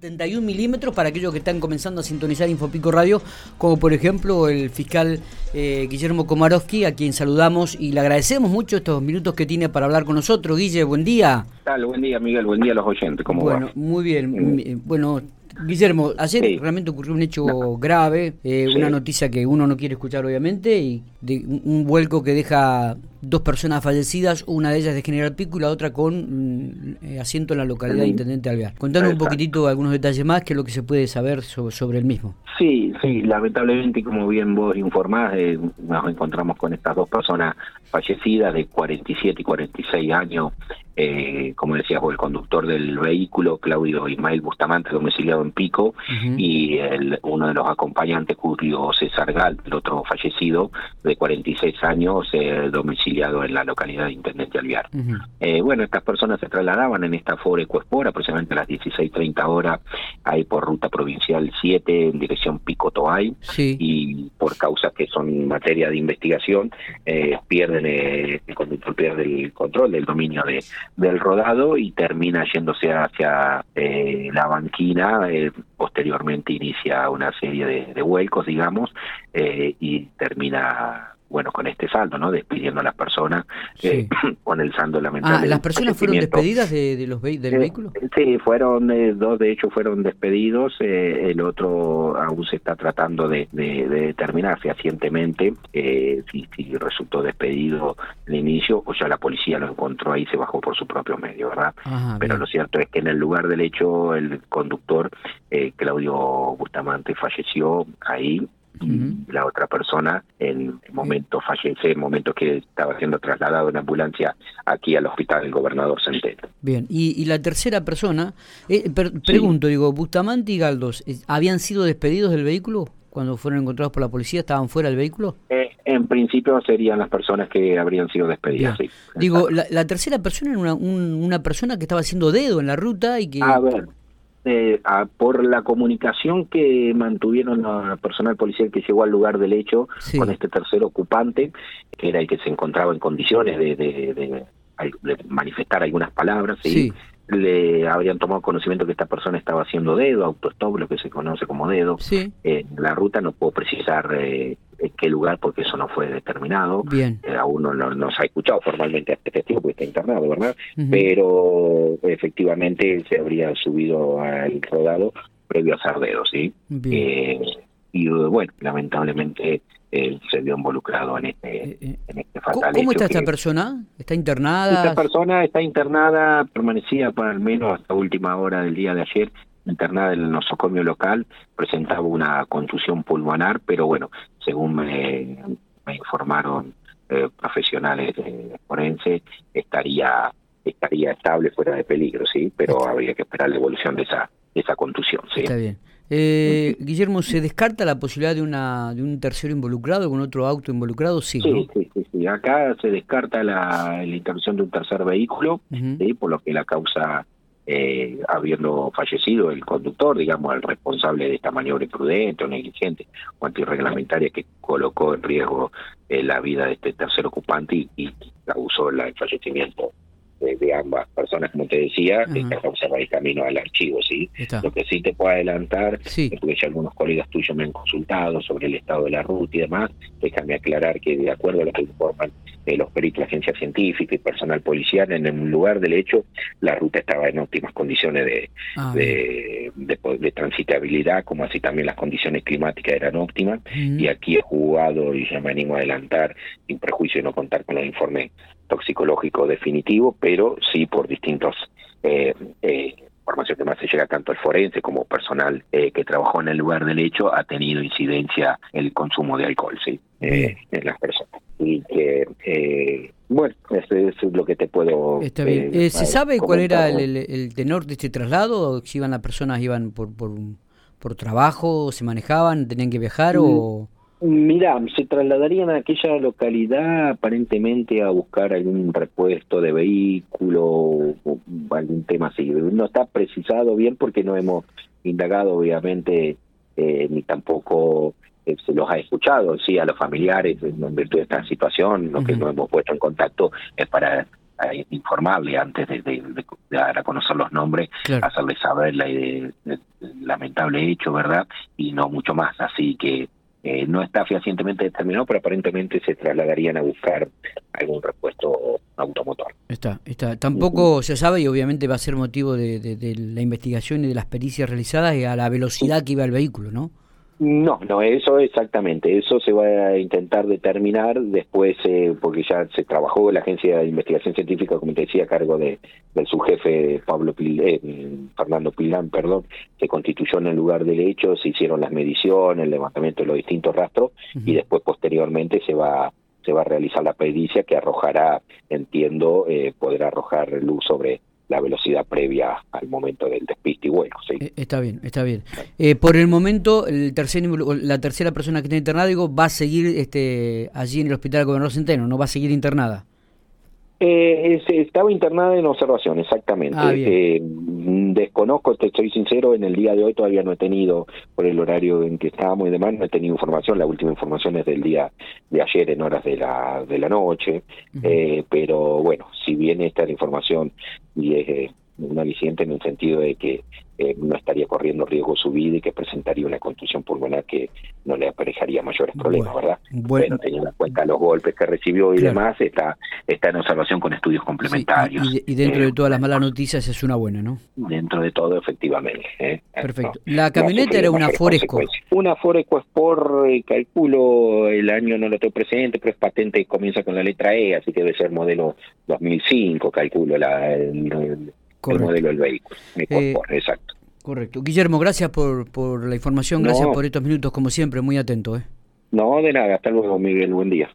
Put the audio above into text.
71 milímetros para aquellos que están comenzando a sintonizar Infopico Radio, como por ejemplo el fiscal eh, Guillermo Komarowski, a quien saludamos y le agradecemos mucho estos minutos que tiene para hablar con nosotros. Guille, buen día. Tal, buen día, Miguel, buen día a los oyentes, ¿cómo bueno, Muy bien, bueno, Guillermo, ayer realmente ocurrió un hecho grave, eh, una noticia que uno no quiere escuchar obviamente, y de un, vuelco que deja dos personas fallecidas, una de ellas de General Pico y la otra con mm, eh, asiento en la localidad de Intendente Alvear. Contanos un poquitito algunos detalles más, que es lo que se puede saber sobre, el mismo. Sí, sí, lamentablemente, como bien vos informás, eh, nos encontramos con estas dos personas fallecidas de 47 y 46 años, eh, como decías vos, el conductor del vehículo, Claudio Ismael Bustamante, domiciliado en Pico, y el, uno de los acompañantes, Julio César Gal, el otro fallecido, de 46 años, eh, domiciliado en la localidad de Intendente Alviar. eh, bueno, estas personas se trasladaban en esta Ford EcoSport aproximadamente a las 16.30 horas, ahí por ruta provincial 7 en dirección Pico Toay, y causas que son materia de investigación, eh, pierden, eh, el conductor pierde el control del dominio de, del rodado y termina yéndose hacia eh, la banquina, posteriormente inicia una serie de, de vuelcos, digamos, y termina bueno, con este saldo, ¿no? Despidiendo a las personas eh, con el saldo lamentable. Ah, ¿las personas fueron despedidas de, los del eh, vehículo? Sí, fueron, eh, dos de hecho fueron despedidos, el otro aún se está tratando de, determinar fehacientemente si, si, resultó despedido el inicio o ya la policía lo encontró ahí se bajó por su propio medio, ¿verdad? Pero lo cierto es que en el lugar del hecho el conductor, Claudio Bustamante, falleció ahí y la otra persona en el momento fallece, en momento que estaba siendo trasladado en ambulancia aquí al hospital del gobernador Centeno. Bien, y, la tercera persona, eh, pregunto, digo, Bustamante y Galdos, ¿habían sido despedidos del vehículo cuando fueron encontrados por la policía? ¿Estaban fuera del vehículo? Eh, en principio serían las personas que habrían sido despedidas, sí. Digo, la, tercera persona era una, una persona que estaba haciendo dedo en la ruta y que... A ver, eh, por la comunicación que mantuvieron la personal policial que llegó al lugar del hecho con este tercer ocupante, que era el que se encontraba en condiciones de, de, manifestar algunas palabras, ¿sí? le habrían tomado conocimiento que esta persona estaba haciendo dedo, autostop, lo que se conoce como dedo. En la ruta no puedo precisar eh, en qué lugar porque eso no fue determinado. Bien. Eh, aún no, no, se ha escuchado formalmente a este testigo porque está internado, ¿verdad? Pero efectivamente se habría subido al rodado previo a hacer dedo, ¿sí? Eh, y bueno, lamentablemente él se vio involucrado en este, eh, eh, en este fatal ¿Cómo está esta persona? ¿Está internada? Esta persona está internada, permanecía por al menos hasta última hora del día de ayer internada en el nosocomio local, presentaba una contusión pulmonar, pero bueno, según me, informaron eh, profesionales de forense, estaría estaría estable fuera de peligro, sí, pero habría que esperar la evolución de esa de esa contusión, sí. Está bien. Eh, Guillermo, ¿se descarta la posibilidad de una de un tercero involucrado, algún otro auto involucrado? Sí, sí, sí, sí, Acá se descarta la, la intervención de un tercer vehículo, por lo que la causa, eh, habiendo fallecido el conductor, digamos, el responsable de esta maniobra imprudente o negligente o antirreglamentaria que colocó en riesgo eh, la vida de este tercer ocupante y, y causó el fallecimiento de, ambas personas, como te decía, está observar el camino al archivo, ¿sí? Lo que sí te puedo adelantar, sí. porque ya algunos colegas tuyos me han consultado sobre el estado de la ruta y demás, déjame aclarar que de acuerdo a lo que informan eh, los peritos de la agencia científica y personal policial, en el lugar del hecho, la ruta estaba en óptimas condiciones de, ah, de, de, transitabilidad, como así también las condiciones climáticas eran óptimas, y aquí he jugado, y ya me animo a adelantar, sin prejuicio de no contar con los informes toxicológico definitivo, pero sí por distintos eh, eh, información que más se llega tanto al forense como personal eh, que trabajó en el lugar del hecho ha tenido incidencia el consumo de alcohol, sí, eh, en las personas. Y que, eh, bueno, eso es lo que te puedo... Está bien. Eh, ¿Se sabe cuál era el, tenor de este traslado? Si iban las personas, iban por, por, por trabajo, se manejaban, tenían que viajar o... Mira, se trasladarían a aquella localidad aparentemente a buscar algún repuesto de vehículo o algún tema así. No está precisado bien porque no hemos indagado, obviamente, eh, ni tampoco eh, se los ha escuchado, sí, a los familiares en virtud de esta situación. Lo que nos hemos puesto en contacto es para informarle antes de, dar a conocer los nombres, hacerle saber la, lamentable hecho, ¿verdad? Y no mucho más. Así que eh, no está fehacientemente determinado, pero aparentemente se trasladarían a buscar algún repuesto automotor. Está, está. Tampoco se sabe y obviamente va a ser motivo de, de la investigación y de las pericias realizadas a la velocidad que iba el vehículo, ¿no? No, no, eso exactamente, eso se va a intentar determinar después, eh, porque ya se trabajó la Agencia de Investigación Científica, como te decía, a cargo de, del subjefe Pablo eh, Fernando Pilán, perdón, se constituyó en el lugar del hecho, se hicieron las mediciones, el levantamiento de los distintos rastros y después posteriormente se va se va a realizar la pericia que arrojará, entiendo, eh, podrá arrojar luz sobre la velocidad previa al momento del despiste y vuelo. ¿sí? Eh, está bien, está bien. Eh, por el momento, el tercer, la tercera persona que está internada digo, va a seguir este, allí en el Hospital Gobernador Centeno, no va a seguir internada. Eh, estaba internada en observación, exactamente. Ah, eh, desconozco, te soy sincero, en el día de hoy todavía no he tenido, por el horario en que estábamos y demás, no he tenido información. La última información es del día de ayer en horas de la, de la noche. eh, pero bueno, si viene esta información y es eh, un aliciente en el sentido de que eh, no estaría corriendo riesgo su vida y que presentaría una contusión pulmonar que no le aparejaría mayores problemas, ¿verdad? Bueno, teniendo en cuenta los golpes que recibió y demás, está, está en observación con estudios complementarios. y, dentro de eh, todas las malas noticias es una buena, ¿no? Dentro de todo, efectivamente. ¿eh? Perfecto. La camioneta era una Foresco. Una Foresco Sport, calculo, el año no lo tengo presente, pero es patente y comienza con la letra E, así que debe ser modelo 2005, calculo, la, el, el modelo del vehículo. Eh, exacto. Correcto. Guillermo, gracias por, por la información, gracias por estos minutos, como siempre, muy atento. ¿eh? No, de nada, hasta luego, Miguel, buen día.